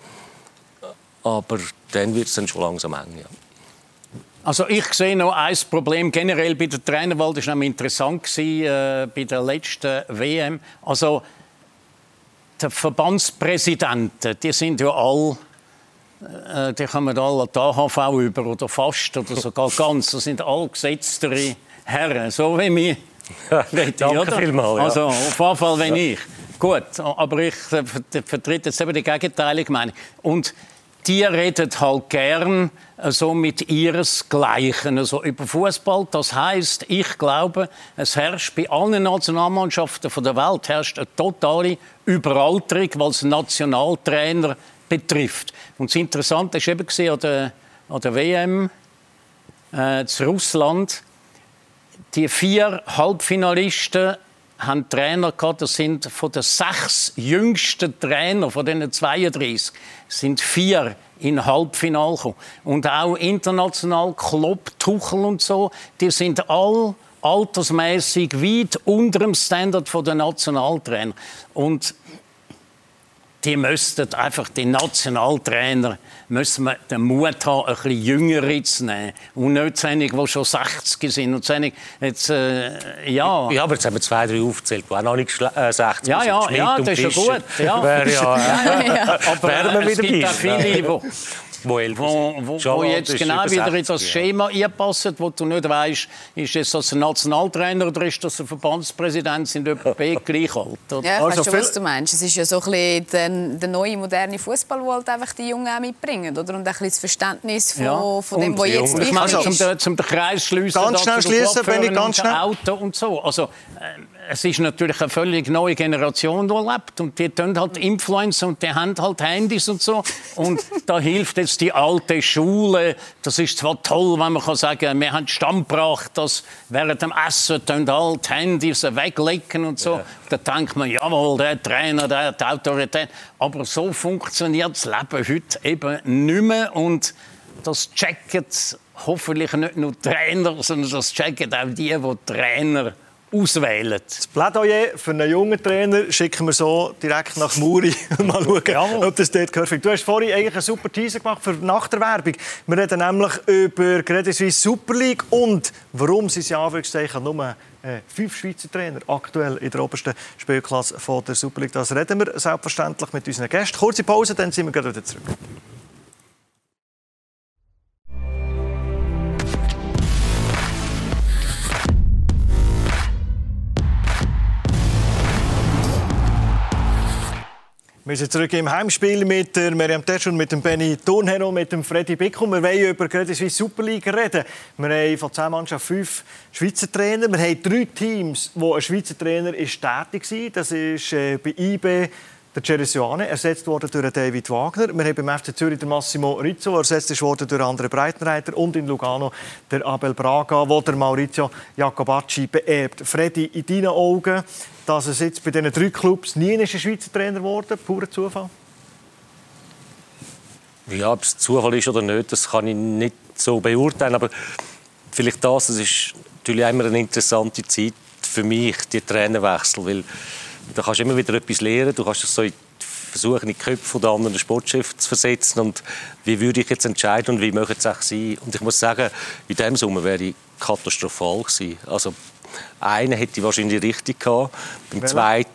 Aber dann wird es dann schon langsam eng, ja. Also ich sehe noch ein Problem generell bei der Trainerwahl. Das war nämlich interessant gewesen, äh, bei der letzten WM. Also die Verbandspräsidenten, die sind ja alle äh, die kommen alle die AHV über oder fast oder sogar ganz. Das sind alle gesetztere Herren, so wie mich. Danke oder? vielmals. Ja. Also auf jeden Fall, wenn ja. ich. Gut, aber ich äh, vertrete jetzt eben die gegenteilige Meinung. Und die reden halt gern äh, so mit ihresgleichen also über Fußball. Das heißt, ich glaube, es herrscht bei allen Nationalmannschaften der Welt herrscht eine totale Überalterung, weil es Nationaltrainer betrifft. Und das Interessante war eben an der, an der WM äh, zu Russland, die vier Halbfinalisten haben Trainer gehabt, das sind von den sechs jüngsten Trainern, von diesen 32, sind vier in Halbfinale gekommen. Und auch international, Klopp, Tuchel und so, die sind all altersmäßig weit unter dem Standard der Nationaltrainer. Und die müssten einfach die Nationaltrainer müssen wir den Mut haben, ein bisschen Jüngere zu nehmen. Und nicht solche, die schon 60 sind. Und solche, jetzt, äh, ja. ja, aber jetzt haben wir zwei, drei aufgezählt, die auch noch nicht äh, 60 ja, ja, sind. Ja, das ist ja gut. Ja. Wäre ja, ja, ja. Aber wir es gibt auch viele, die wo, wo, wo, wo jetzt genau wieder in das Schema ja. einpassen, wo du nicht weißt, ist es das ein Nationaltrainer oder ist das ein Verbandspräsident, sind etwa gleich alt. Oder? Ja, ich also weiß schon, was du meinst. Es ist ja so ein bisschen der, der neue, moderne Fußball, der halt einfach die Jungen auch mitbringen, oder? Und ein bisschen das Verständnis von, ja. von dem, was jetzt wichtig ist. Zum, zum den Kreis schließen, ganz schnell schließen, wenn ich ganz schnell. Auto und so. Also, äh, es ist natürlich eine völlig neue Generation, die lebt. Und die tun halt Influencer und die haben halt Handys und so. Und da hilft jetzt die alte Schule. Das ist zwar toll, wenn man kann sagen wir haben Stand gebracht, dass während dem Essen tun halt Handys weglegen und so. Ja. Da denkt man, jawohl, der Trainer, der hat Autorität. Aber so funktioniert das Leben heute eben nicht mehr. Und das checken hoffentlich nicht nur Trainer, sondern das checken auch die, die Trainer auswählen. Das Plädoyer für einen jungen Trainer schicken wir so direkt nach Muri. Mal schauen, ja. ob das dort gehört. Du hast vorhin eigentlich einen super Teaser gemacht für nach der Werbung. Wir reden nämlich über Credit Suisse Super League und warum sie ja Anführungszeichen nur äh, fünf Schweizer Trainer aktuell in der obersten Spielklasse von der Super League. Das reden wir selbstverständlich mit unseren Gästen. Kurze Pause, dann sind wir wieder zurück. Wir sind zurück im Heimspiel mit der Miriam Tetsch und mit dem Benny Thurnherr mit dem Freddy Bickum. Wir wollen über die Swiss Super League reden. Wir haben von zehn Mannschaften fünf Schweizer Trainer. Wir haben drei Teams, wo ein Schweizer Trainer ist tätig war. Das ist äh, bei IB der Ceresuane, ersetzt worden durch David Wagner. Wir haben beim FC Zürich den Massimo Rizzo, ersetzt worden durch andere Breitenreiter. Und in Lugano der Abel Braga, wo der Maurizio Jacobacci beerbt. Freddy, in deinen Augen dass es jetzt bei diesen drei Clubs nie ein Schweizer Trainer geworden Purer Zufall? Ja, ob es Zufall ist oder nicht, das kann ich nicht so beurteilen. Aber vielleicht das, es ist natürlich immer eine interessante Zeit für mich, die Trainerwechsel. Weil da kannst du immer wieder etwas lernen. Du kannst so versuchen, in die Köpfe der anderen Sportchefs zu versetzen. Und wie würde ich jetzt entscheiden und wie möchte es auch sein? Und ich muss sagen, in diesem Sommer wäre ich katastrophal gewesen. Also einen hätte ich wahrscheinlich richtig gehabt. Beim Welche? zweiten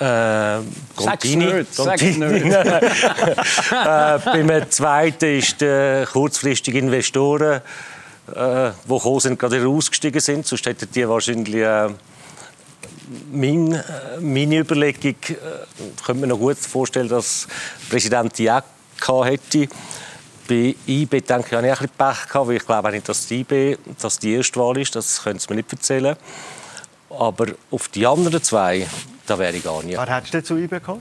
äh, Contini. Nicht, nicht. äh, beim zweiten ist der kurzfristige Investoren, äh, die gekommen sind, gerade ausgestiegen sind. Sonst hätten die wahrscheinlich äh, mein, meine Überlegung, äh, könnte mir noch gut vorstellen, dass Präsident Diak hätte. Bei IB denke ich, habe ich ein bisschen Pech gehabt, weil ich glaube nicht, dass die IB dass die erste Wahl ist. Das können Sie mir nicht erzählen. Aber auf die anderen zwei, da wäre ich gar nicht. Wer hättest du zu IB gehabt?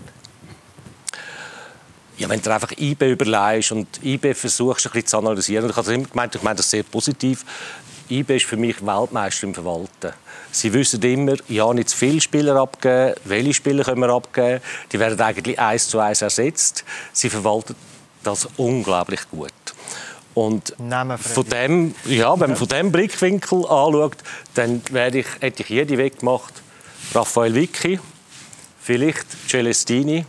Ja, wenn du einfach IB überlegst und IB versuchst, ein bisschen zu analysieren. Ich habe immer gemeint, ich meine das sehr positiv. IB ist für mich Weltmeister im Verwalten. Sie wissen immer, ja, nicht zu viele Spieler abgeben, welche Spieler können wir abgeben. Die werden eigentlich eins zu eins ersetzt. Sie verwalten das unglaublich gut. Und von dem, ja, wenn man von dem Blickwinkel anschaut, dann werde ich, hätte ich jede weggemacht. Raphael Vicky, vielleicht Celestini,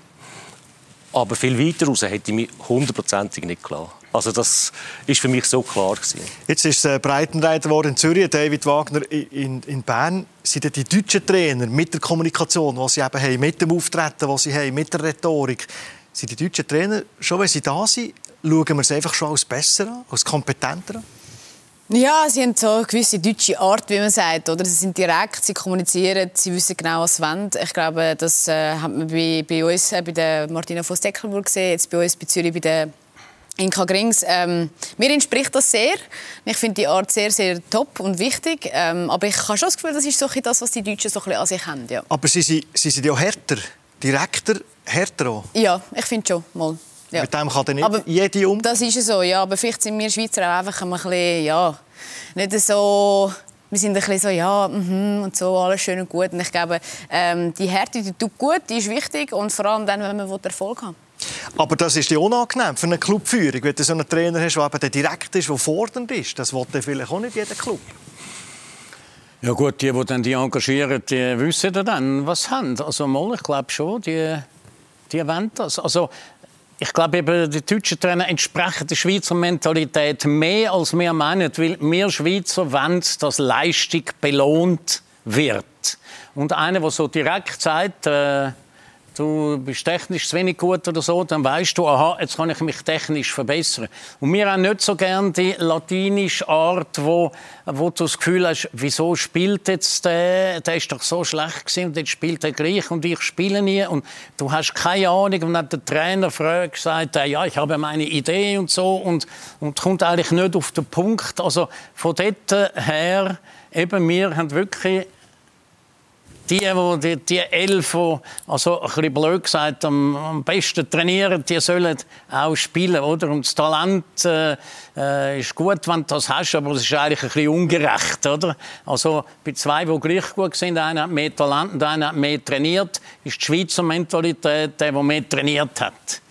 aber viel weiter raus hätte ich mich hundertprozentig nicht klar. Also das ist für mich so klar gewesen. Jetzt ist es äh, Breitenreiter geworden in Zürich, David Wagner in, in Bern. Sind die deutschen Trainer mit der Kommunikation, die sie eben haben, mit dem Auftreten, was sie haben, mit der Rhetorik, sind die deutschen Trainer, schon wenn sie da sind, schauen wir es einfach schon als besser an, als kompetenter an? Ja, sie haben so eine gewisse deutsche Art, wie man sagt. Oder? Sie sind direkt, sie kommunizieren, sie wissen genau, was sie wollen. Ich glaube, das äh, hat man bei, bei uns, äh, bei der Martina Voss-Deckelburg gesehen, jetzt bei uns bei Zürich bei der Inka Grings. Ähm, mir entspricht das sehr. Ich finde die Art sehr, sehr top und wichtig. Ähm, aber ich habe schon das Gefühl, das ist so das, was die Deutschen so ein bisschen an sich haben. Ja. Aber sie, sie, sie sind ja härter, direkter, härter auch. Ja, ich finde schon. Mal. Ja. Mit dem kann dann nicht aber jede um. Das ist so, ja. Aber vielleicht sind wir Schweizer auch einfach ein bisschen, ja, nicht so... Wir sind ein bisschen so, ja, mm und so, alles schön und gut. Und ich glaube, ähm, die Härte, die tut gut, die ist wichtig. Und vor allem dann, wenn man Erfolg haben aber das ist ja unangenehm für eine Clubführung, wenn du so einen Trainer hast, der eben direkt ist, der fordernd ist. Das will vielleicht auch nicht jeder Club. Ja gut, die, die dann die engagieren, die wissen dann, was sie haben. Also mal, ich glaube schon, die Die wollen das. Also, ich glaube, eben, die deutschen Trainer entsprechen der Schweizer Mentalität mehr, als wir meinen, weil wir Schweizer wollen, dass Leistung belohnt wird. Und einer, der so direkt sagt, äh, du bist technisch zu wenig gut oder so, dann weißt du, aha, jetzt kann ich mich technisch verbessern. Und wir haben nicht so gerne die latinische Art, wo, wo du das Gefühl hast, wieso spielt jetzt der, der ist doch so schlecht gewesen und jetzt spielt er gleich und ich spiele nie und du hast keine Ahnung und dann der Trainer früher gesagt, äh, ja, ich habe meine Idee und so und, und kommt eigentlich nicht auf den Punkt. Also von dort her, eben, wir haben wirklich die, die, die elf, die, also ein bisschen blöd gesagt, am, am besten trainieren, die sollen auch spielen, oder? Und das Talent äh, äh, ist gut, wenn du das hast, aber es ist eigentlich ein bisschen ungerecht, oder? Also bei zwei, die gleich gut sind, einer hat mehr Talent und einer hat mehr trainiert, ist die Schweizer Mentalität der, der mehr trainiert hat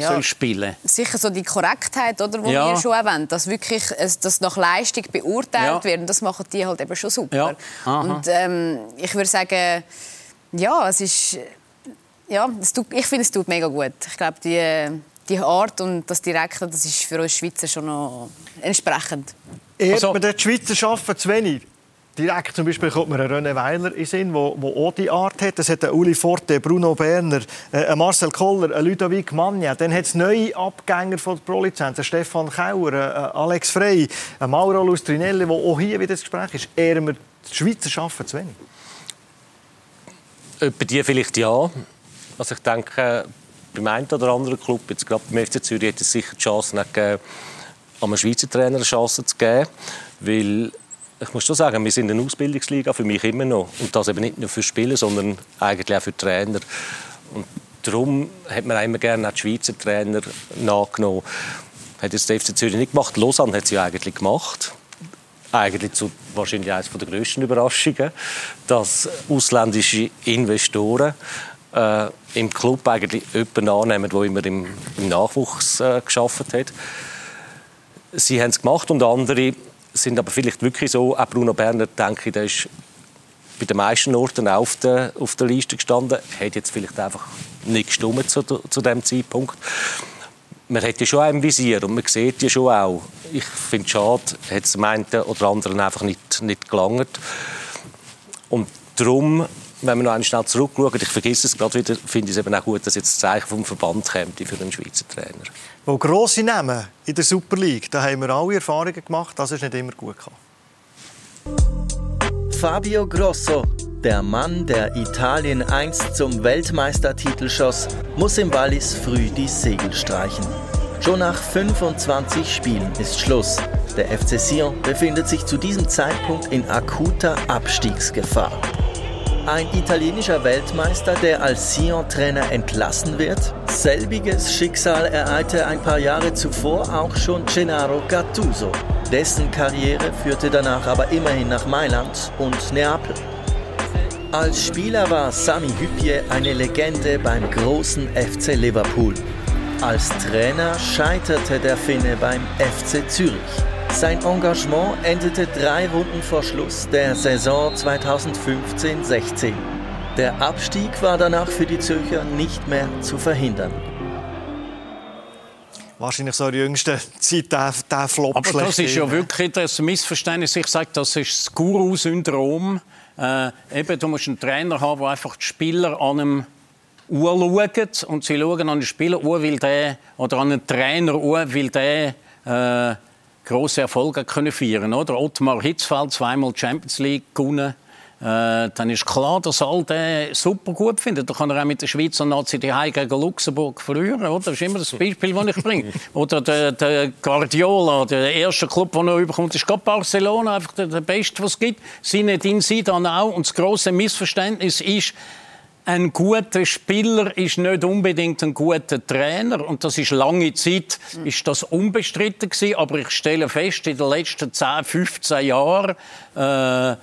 ja, soll spielen. Sicher so die Korrektheit, oder, die ja. wir schon erwähnen, dass wirklich dass nach Leistung beurteilt ja. wird. Und das machen die halt eben schon super. Ja. Und ähm, ich würde sagen, ja, es ist, ja, es tut, ich finde, es tut mega gut. Ich glaube, die, die Art und das Direkte, das ist für uns Schweizer schon noch entsprechend. Ehrt also, man die Schweizer arbeiten zu wenig? Direkt zum Beispiel kommt mir ein René Weiler in Sinn, der auch die Art hat. Es hat Uli Forte, Bruno Berner, äh, Marcel Koller, Ludovic Magna. Dann hat es neue Abgänger von der Pro-Lizenz, Stefan Kauer, äh, Alex Frey, Mauro Lustrinelli, der auch hier wieder das Gespräch ist. Ehren wir die Schweizer arbeiten zu wenig? Bei dir vielleicht ja. Also ich denke, beim einen oder anderen Club, jetzt gerade beim FC Zürich, hätte es sicher die Chance gegeben, einem Schweizer Trainer eine Chance zu geben. Weil ich muss schon sagen, wir sind eine Ausbildungsliga für mich immer noch. Und das eben nicht nur für Spieler, sondern eigentlich auch für Trainer. Und darum hat man immer gerne auch die Schweizer Trainer nachgenommen. Hat jetzt der FC Zürich nicht gemacht. Lausanne hat sie eigentlich gemacht. Eigentlich zu wahrscheinlich eines der grössten Überraschungen, dass ausländische Investoren äh, im Club eigentlich jemanden annehmen, der immer im, im Nachwuchs äh, geschafft hat. Sie haben es gemacht und andere sind aber vielleicht wirklich so, auch Bruno Berner, denke ich, der ist bei den meisten Orten auf der, auf der Liste gestanden, hat jetzt vielleicht einfach nicht gestimmt zu, zu dem Zeitpunkt. Man hat ja schon ein Visier und man sieht ja schon auch. Ich finde es schade, hat es dem einen oder anderen einfach nicht, nicht gelangt. Und darum wenn wir noch einmal schnell zurückschauen, ich vergesse es gerade wieder, finde ich es eben auch gut, dass jetzt das Zeichen vom Verband kommt für einen Schweizer Trainer. Wo grosse Namen in der Super League, da haben wir alle Erfahrungen gemacht, das ist nicht immer gut gekommen. Fabio Grosso, der Mann, der Italien einst zum Weltmeistertitel schoss, muss im Wallis früh die Segel streichen. Schon nach 25 Spielen ist Schluss. Der FC Sion befindet sich zu diesem Zeitpunkt in akuter Abstiegsgefahr. Ein italienischer Weltmeister, der als Sion-Trainer entlassen wird? Selbiges Schicksal ereilte ein paar Jahre zuvor auch schon Gennaro Gattuso. Dessen Karriere führte danach aber immerhin nach Mailand und Neapel. Als Spieler war Sami Hüpje eine Legende beim großen FC Liverpool. Als Trainer scheiterte der Finne beim FC Zürich. Sein Engagement endete drei Runden vor Schluss der Saison 2015-16. Der Abstieg war danach für die Zürcher nicht mehr zu verhindern. Wahrscheinlich so in der jüngsten Zeit der, der Flop Aber das ist ja wirklich das Missverständnis. Ich sage, das ist das Guru-Syndrom. Äh, eben, du musst einen Trainer haben, der einfach die Spieler an einem anschauen und sie schauen an den Spieler an, weil der, oder an den Trainer an, weil der äh, große Erfolge können feiern oder Ottmar Hitzfeld zweimal Champions League gewonnen äh, dann ist klar, dass all den super gut findet. Da kann er auch mit der Schweizer Nazi die gegen Luxemburg verlieren. Oder? Das ist immer das Beispiel, das ich bringe. Oder der, der Guardiola, der erste Club, den er überkommt, ist gerade Barcelona, einfach der, der beste, was es gibt. Zinedine Zidane auch. Und das große Missverständnis ist, ein guter Spieler ist nicht unbedingt ein guter Trainer und das ist lange Zeit ist das unbestritten gewesen. aber ich stelle fest in den letzten 10, 15 Jahren äh,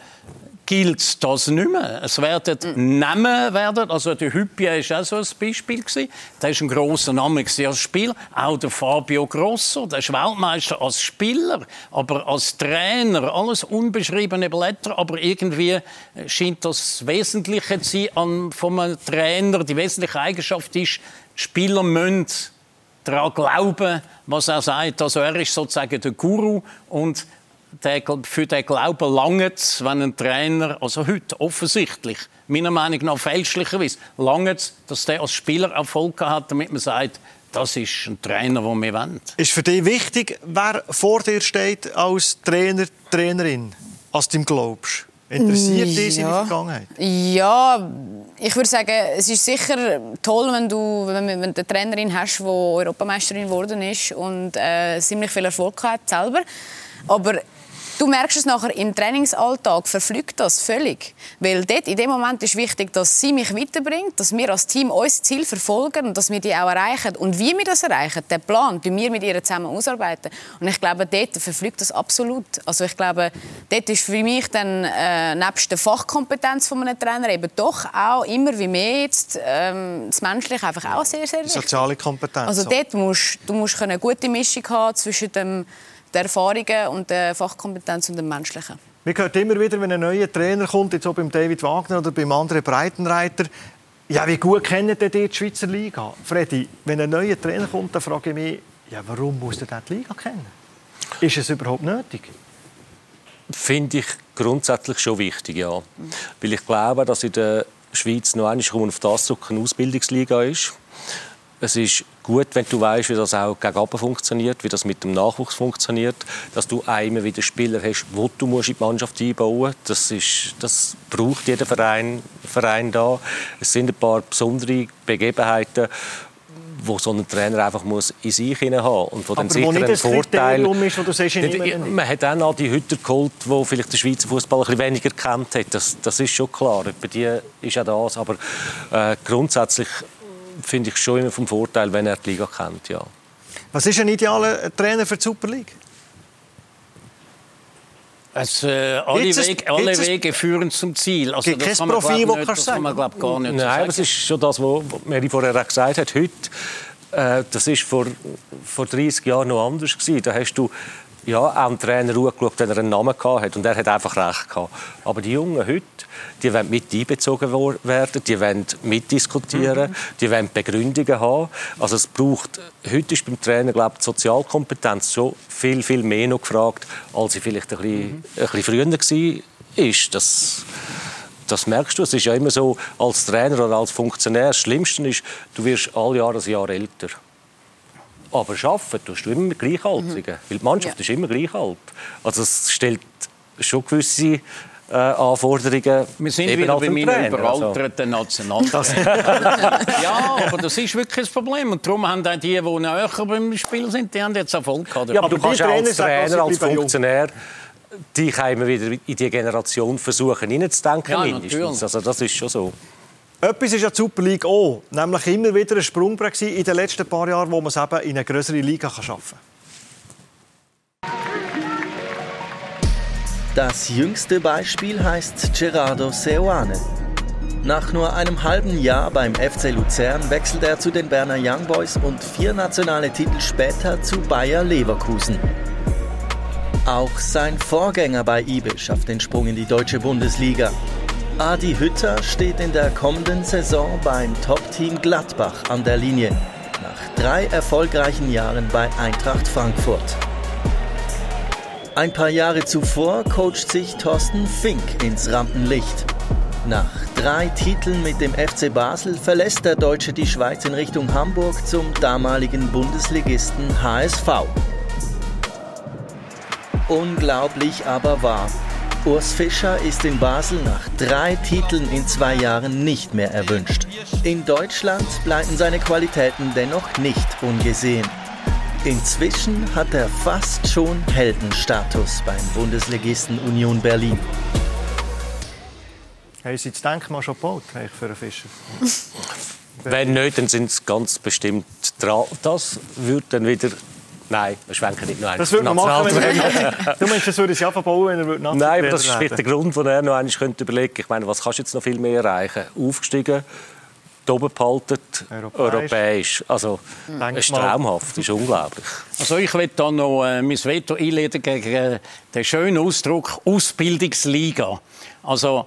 gilt das nicht mehr. Es werden mhm. Namen werden, also der Hüppie ist auch so ein Beispiel gewesen. Der ist ein großer Name als Spieler. Auch der Fabio Grosso, der ist Weltmeister als Spieler, aber als Trainer alles unbeschriebene Blätter. Aber irgendwie scheint das Wesentliche zu sein an vom Trainer. Die wesentliche Eigenschaft ist, Spieler müssen daran glauben, was er sagt. Also er ist sozusagen der Guru und für den Glauben lange wenn ein Trainer, also heute offensichtlich, meiner Meinung nach fälschlicherweise, lange dass der als Spieler Erfolg hat, damit man sagt, das ist ein Trainer, den wir wollen. Ist für dich wichtig, wer vor dir steht als Trainer, Trainerin, als du ihm glaubst? Interessiert dich ja. seine Vergangenheit? Ja, ich würde sagen, es ist sicher toll, wenn du, wenn, wenn du eine Trainerin hast, die Europameisterin geworden ist und äh, ziemlich viel Erfolg hat selber. Aber Du merkst es nachher im Trainingsalltag, verflügt das völlig. Weil dort, in dem Moment ist wichtig, dass sie mich weiterbringt, dass wir als Team unser Ziel verfolgen und dass wir die auch erreichen. Und wie wir das erreichen, der Plan, den wir mit ihr zusammen ausarbeiten. Und ich glaube, dort verflügt das absolut. Also ich glaube, dort ist für mich dann äh, nebst der Fachkompetenz von einem Trainer eben doch auch immer wie mehr jetzt ähm, das Menschliche einfach auch sehr, sehr wichtig. Soziale Kompetenz. Also dort musst du musst eine gute Mischung haben zwischen dem der Erfahrungen und der Fachkompetenz und dem Menschlichen. Wir hören immer wieder, wenn ein neuer Trainer kommt, jetzt auch beim David Wagner oder beim anderen Breitenreiter, ja, wie gut kennen die die Schweizer Liga? Freddy, wenn ein neuer Trainer kommt, dann frage ich mich, ja, warum muss der die Liga kennen? Ist es überhaupt nötig? Finde ich grundsätzlich schon wichtig, ja. Weil ich glaube, dass in der Schweiz noch einmal auf das zurück eine Ausbildungsliga ist es ist gut, wenn du weißt, wie das auch gegen funktioniert, wie das mit dem Nachwuchs funktioniert, dass du einmal wieder Spieler hast, wo du musst in die Mannschaft einbauen musst. Das, ist, das braucht jeder Verein, Verein da. Es sind ein paar besondere Begebenheiten, wo so ein Trainer einfach muss in sich hinein haben und wo dann sicher einen Vorteil ist, du sagst, man hat auch noch die Hütter geholt, wo vielleicht der Schweizer Fußball ein bisschen weniger kennt hat. Das, das ist schon klar. Bei dir ist auch das, aber äh, grundsätzlich finde ich schon immer vom Vorteil, wenn er die Liga kennt, ja. Was ist ein idealer Trainer für die Super League? Also, äh, alle, Wege, alle Wege führen zum Ziel. Also, gibt das kann man, Profil, nicht, das kann man glaub, gar nicht Nein, sagen. das ist schon das, was Mary vorher gesagt hat. Heute, äh, das ist vor, vor 30 Jahren noch anders gewesen. Da hast du ja, auch einen Trainer angeschaut, wenn er einen Namen hatte. Und er hat einfach recht gehabt. Aber die Jungen heute, die wollen mit einbezogen werden, die wollen mitdiskutieren, mhm. die wollen Begründungen haben. Also es braucht, heute ist beim Trainer, glaube ich, die Sozialkompetenz schon viel, viel mehr noch gefragt, als sie vielleicht ein bisschen, mhm. ein bisschen früher war. Das, das merkst du. Es ist ja immer so, als Trainer oder als Funktionär, das Schlimmste ist, du wirst alle Jahre ein Jahr älter. Aber arbeiten tust du immer Gleichaltrigen. Mhm. Weil die Mannschaft ja. ist immer gleich alt. Also es stellt schon gewisse äh, Anforderungen. Wir sind eben wieder bei meinen also. überalterten Nationaltrainer. ja, aber das ist wirklich das Problem. Und darum haben auch die, die näher beim Spiel sind, die haben jetzt Erfolg gehabt. Ja, aber du kannst als Trainer, als Funktionär dich immer wieder in die Generation versuchen hineinzudenken. Ja, mindestens. Also das ist schon so. Etwas ist ja die Super League auch, nämlich immer wieder ein Sprungbrett in den letzten paar Jahren, wo man es eben in eine größere Liga schaffen kann. Das jüngste Beispiel heißt Gerardo Seoane. Nach nur einem halben Jahr beim FC Luzern wechselt er zu den Berner Young Boys und vier nationale Titel später zu Bayer Leverkusen. Auch sein Vorgänger bei IBE schafft den Sprung in die deutsche Bundesliga. Adi Hütter steht in der kommenden Saison beim Top-Team Gladbach an der Linie. Nach drei erfolgreichen Jahren bei Eintracht Frankfurt. Ein paar Jahre zuvor coacht sich Thorsten Fink ins Rampenlicht. Nach drei Titeln mit dem FC Basel verlässt der Deutsche die Schweiz in Richtung Hamburg zum damaligen Bundesligisten HSV. Unglaublich aber wahr. Urs Fischer ist in Basel nach drei Titeln in zwei Jahren nicht mehr erwünscht. In Deutschland bleiben seine Qualitäten dennoch nicht ungesehen. Inzwischen hat er fast schon Heldenstatus beim Bundesligisten Union Berlin. Haben Sie das Denkmal schon gebaut für einen Fischer? Wenn nicht, dann sind es ganz bestimmt dran. Das würde dann wieder Nein, wir schwenken nicht noch Das würde man machen, wenn er, Du meinst, das würde es ja verbauen, wenn er würde Nein, aber das ist der Grund, wo er noch einmal könnte überlegen könnte. Ich meine, was kannst du jetzt noch viel mehr erreichen? Aufgestiegen, oben behalten, europäisch. europäisch. Also, es ist traumhaft, das ist unglaublich. Also ich will da noch äh, mein Veto einleden gegen äh, den schönen Ausdruck Ausbildungsliga. Also,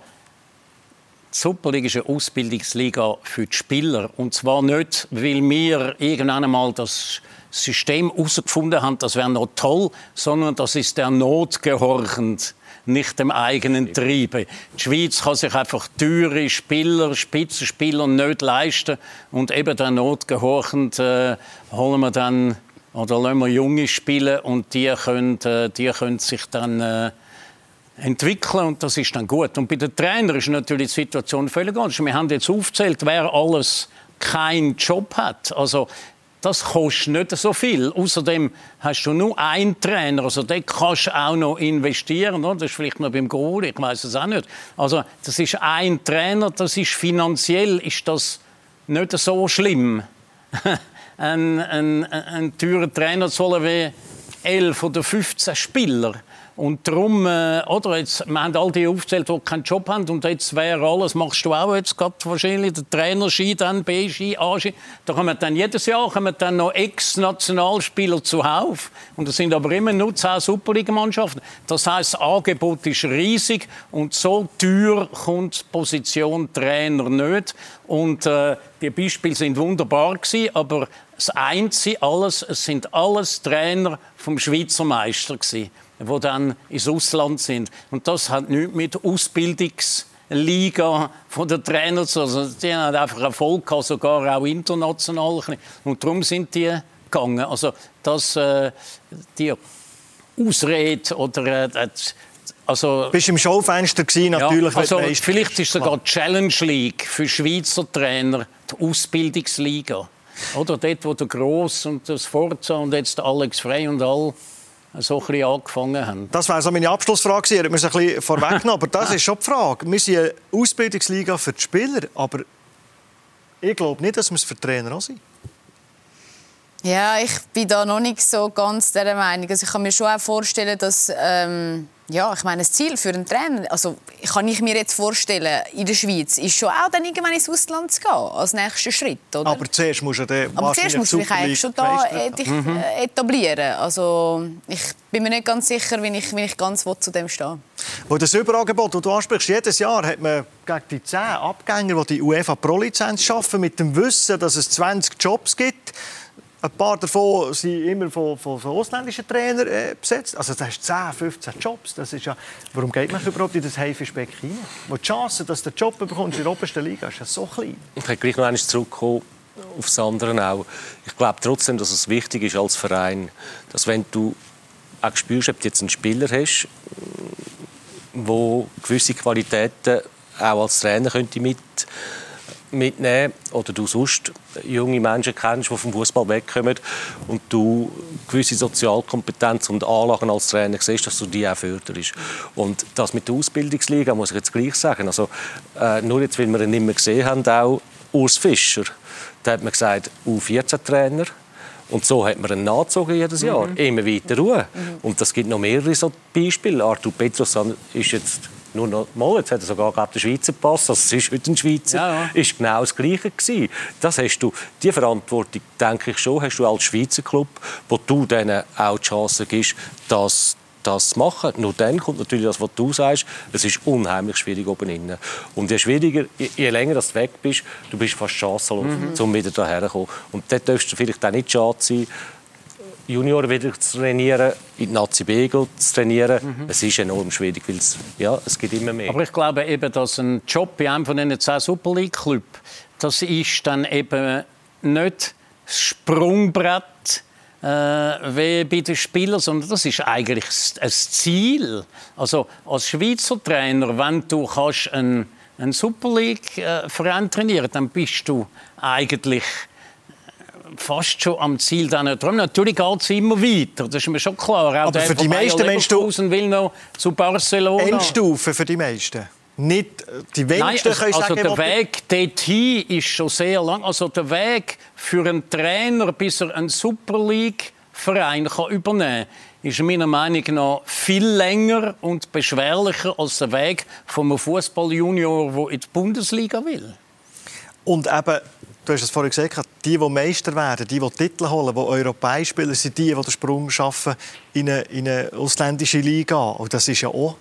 die Superliga ist eine Ausbildungsliga für die Spieler. Und zwar nicht, weil wir irgendwann einmal das System herausgefunden haben, das wäre noch toll, sondern das ist der Not gehorchend nicht dem eigenen Triebe. Die Schweiz kann sich einfach teure Spieler, Spitzenspieler nicht leisten und eben der Not gehorchend äh, holen wir dann oder lassen wir Junge spielen und die können, äh, die können sich dann äh, entwickeln und das ist dann gut. Und bei den Trainern ist natürlich die Situation völlig anders. Wir haben jetzt aufgezählt, wer alles keinen Job hat. Also das kostet nicht so viel. Außerdem hast du nur einen Trainer, also den kannst du auch noch investieren. Oder? Das ist vielleicht noch beim Goal, ich weiß es auch nicht. Also das ist ein Trainer, das ist finanziell ist das nicht so schlimm. ein, ein, ein teurer Trainer soll wie 11 oder 15 Spieler. Und darum, äh, oder, jetzt, wir haben all die aufgezählt, die keinen Job haben. Und jetzt wäre alles, machst du auch jetzt gerade wahrscheinlich, der Trainerski, dann B-Ski, A-Ski. Da kommen dann jedes Jahr kommen dann noch Ex-Nationalspieler zuhauf. Und das sind aber immer nur zehn Superligamannschaften. Das heißt, das Angebot ist riesig und so teuer kommt die Position Trainer nicht. Und äh, die Beispiele sind wunderbar gewesen, aber das Einzige, alles, es sind alles Trainer vom Schweizer Meister gewesen die dann ins Ausland sind. Und das hat nichts mit Ausbildungsliga von den Trainern zu also Die haben einfach Erfolg gehabt, sogar auch international. Und darum sind die gegangen. Also, dass äh, die Ausrede oder äh, also, Bist du im Schaufenster gewesen, natürlich. Ja, also, vielleicht ist sogar die Challenge League für Schweizer Trainer die Ausbildungsliga. Oder dort, wo der Gross und das Forza und jetzt der Alex Frey und all so ein angefangen haben. Das wäre so meine Abschlussfrage. Ich muss ein bisschen vorwegnehmen, aber das ist schon die Frage. Wir sind eine Ausbildungsliga für die Spieler, aber ich glaube nicht, dass wir es für die Trainer auch sind. Ja, ich bin da noch nicht so ganz der Meinung. Also ich kann mir schon auch vorstellen, dass ähm ja, ich meine, das Ziel für einen Trainer, also kann ich mir jetzt vorstellen, in der Schweiz ist schon auch dann irgendwann ins Ausland zu gehen, als nächster Schritt, oder? Aber zuerst musst du dann Aber zuerst musst du dich eigentlich schon da dich mhm. Äh, etablieren. Also ich bin mir nicht ganz sicher, wie ich, wie ich ganz zu dem stehe. Und das Überangebot, das du ansprichst, jedes Jahr hat man gegen die 10 Abgänger, die die UEFA Pro-Lizenz schaffen, mit dem Wissen, dass es 20 Jobs gibt, ein paar davon sind immer von, von, von ausländischen Trainern äh, besetzt. Also das hast 10, 15 Jobs. Das ist ja, warum geht man überhaupt in das Haifischbeck hinein? Wo die Chance, dass du den Job bekommst in der obersten Liga, ist ja so klein. Ich kann gleich noch einmal zurückkommen auf das andere auch. Ich glaube trotzdem, dass es wichtig ist als Verein, dass wenn du auch spürst, ob du jetzt einen Spieler hast, der gewisse Qualitäten auch als Trainer könnte mit mitnehmen oder du sonst junge Menschen kennst, die vom Fußball wegkommen und du gewisse Sozialkompetenz und Anlagen als Trainer siehst, dass du die auch förderst. Und das mit der Ausbildungsliga muss ich jetzt gleich sagen. Also, äh, nur jetzt, weil wir ihn nicht mehr gesehen haben, auch Urs Fischer, da hat man gesagt, U14-Trainer. Und so hat man ihn nachgezogen jedes Jahr, mhm. immer weiter Ruhe. Mhm. Und das gibt noch mehrere so Beispiele. Arthur Petrus ist jetzt nur noch mal, jetzt hat er sogar glaub, den Schweizer Pass, also es ist heute ein Schweizer, ja, ja. ist genau das Gleiche gewesen. Das hast du, die Verantwortung, denke ich schon, hast du als Schweizer Club, wo du denen auch die Chance gibst, dass das zu machen. Nur dann kommt natürlich das, was du sagst, es ist unheimlich schwierig oben innen. Und je schwieriger, je länger du weg bist, du bist fast chancenlos, mhm. um wieder daher zu kommen. Und dort darfst du vielleicht auch nicht schade sein, Junior wieder zu trainieren, in die Nazi B zu trainieren. Mhm. Es ist enorm schwierig, weil es, ja, es gibt immer mehr. Aber ich glaube eben, dass ein Job bei einem von diesen zehn Super League Club, das ist dann eben nicht das Sprungbrett äh, wie bei den Spielern, sondern das ist eigentlich ein Ziel. Also als Schweizer Trainer, wenn du kannst einen, einen Super League äh, Verein trainieren, dann bist du eigentlich fast schon am Ziel dann drum. Natürlich geht es immer weiter, das ist mir schon klar. Auch Aber für die meisten meinst du... will noch zu Barcelona. Endstufe für die meisten? Nicht äh, die wenigsten Nein, also, also der Weg dorthin ist schon sehr lang. Also der Weg für einen Trainer, bis er einen Super League Verein kann übernehmen kann, ist meiner Meinung nach viel länger und beschwerlicher als der Weg von einem Fußballjunior, der in die Bundesliga will. Und eben, du hast vorhin gesagt, die, die Meister werden, die, die Titel holen, die europäisch spielen, sind die, die den Sprung schaffen in eine, in ausländische Liga. Und das ist ja auch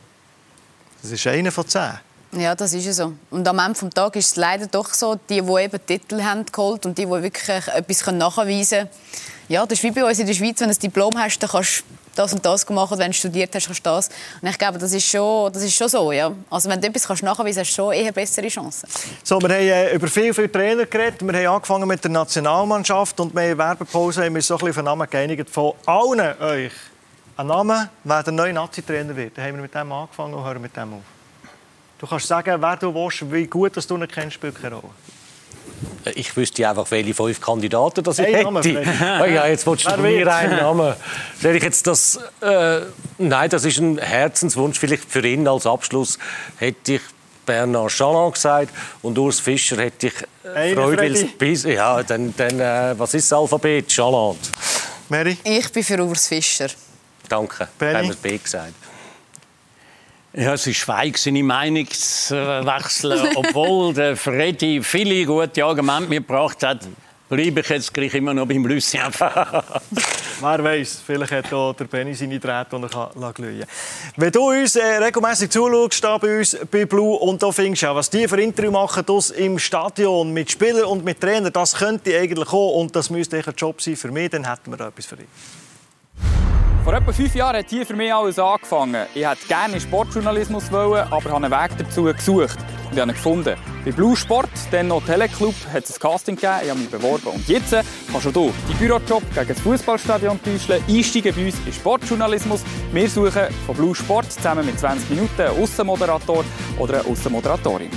das ist einer von zehn. Ja, das ist so. Und am Ende des Tages ist es leider doch so, die, die eben Titel haben geholt und die, die wirklich etwas nachweisen können. Ja, das ist wie bei uns in der Schweiz, wenn du ein Diplom hast, dann kannst du das und das machen. Wenn du studiert hast, kannst du das. Und ich glaube, das ist schon, das ist schon so. Ja. Also wenn du etwas kannst nachweisen kannst, hast du schon eher bessere Chancen. So, wir haben äh, über viele, viele Trainer geredet. Wir haben angefangen mit der Nationalmannschaft und wir haben Werbepause haben wir so ein bisschen auf einen Namen geeinigt von allen euch. Ein Name, wer der neue Nazi-Trainer wird. Dann haben wir mit dem angefangen und hören mit dem auf. Du kannst sagen, wer du willst, wie gut dass du ihn kennst, spielt keine Rolle. Ich wüsste einfach, welche fünf Kandidaten das ich hey, hätte. oh ja, jetzt willst du von mir einen Namen. Soll ich jetzt das... Äh, nein, das ist ein Herzenswunsch. Vielleicht für ihn als Abschluss hätte ich Bernard Chaland gesagt und Urs Fischer hätte ich äh, Freud, bis Ja, dann, dann äh, was ist das Alphabet? Chaland. Mary? Ich bin für Urs Fischer. Danke. Benny? Haben wir B gesagt. Ja, es ist schweig, seine Meinung zu wechseln. Obwohl der Freddy viele gute Argumente mitgebracht hat, bleibe ich jetzt gleich immer noch beim Lucien. Wer weiß, vielleicht hat auch der Benny seine Drähte, die er glühen kann. Wenn du uns äh, regelmäßig zuschaust, bei uns bei Blue, und da findest du was die für Interview machen im Stadion mit Spielern und mit Trainern, das könnte eigentlich auch und das müsste ein Job sein für mich, dann hätten wir etwas für dich. Vor etwa fünf Jahren hat hier für mich alles angefangen. Ich wollte gerne Sportjournalismus, wollen, aber habe einen Weg dazu gesucht und ich habe ihn gefunden. Bei Blue Sport, dann noch Teleclub, hat es ein Casting gegeben, ich habe mich beworben. Und jetzt kannst du hier deinen Bürojob gegen das Fußballstadion täuschen, einsteigen bei uns in Sportjournalismus. Wir suchen von Blue Sport zusammen mit 20 Minuten einen Aussenmoderator oder eine Aussenmoderatorin.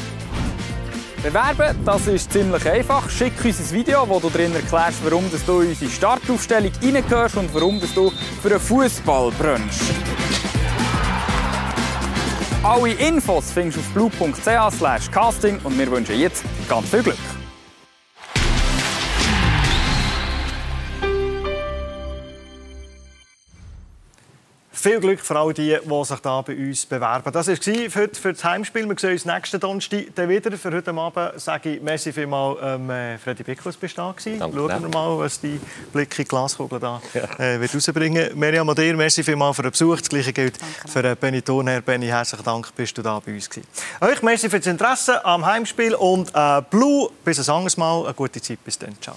Bewerben, das ist ziemlich einfach. Schick uns ein Video, wo du drin erklärst, warum du in unsere Startaufstellung reingehörst und warum du für einen Fußball brennst. Alle Infos findest du auf blue.ch casting und wir wünschen jetzt ganz viel Glück. Viel Glück für all die, die sich da bei uns bewerben. Das war es für, für das Heimspiel. Wir sehen uns nächsten Donnerstag wieder. Für heute Abend sage ich merci vielmals ähm, Freddy Bickus bist da gewesen. Danke, Schauen wir mal, was die Blick in die Glaskugel da äh, wird rausbringen. Miriam Adir, merci vielmals für den Besuch. Das Gleiche gilt Danke. für äh, Benny Thurner. Benny, herzlichen Dank, bist du da bei uns gewesen. Euch merci für das Interesse am Heimspiel und äh, Blue. Bis ein anderes Mal. Eine gute Zeit. Bis dann. Ciao.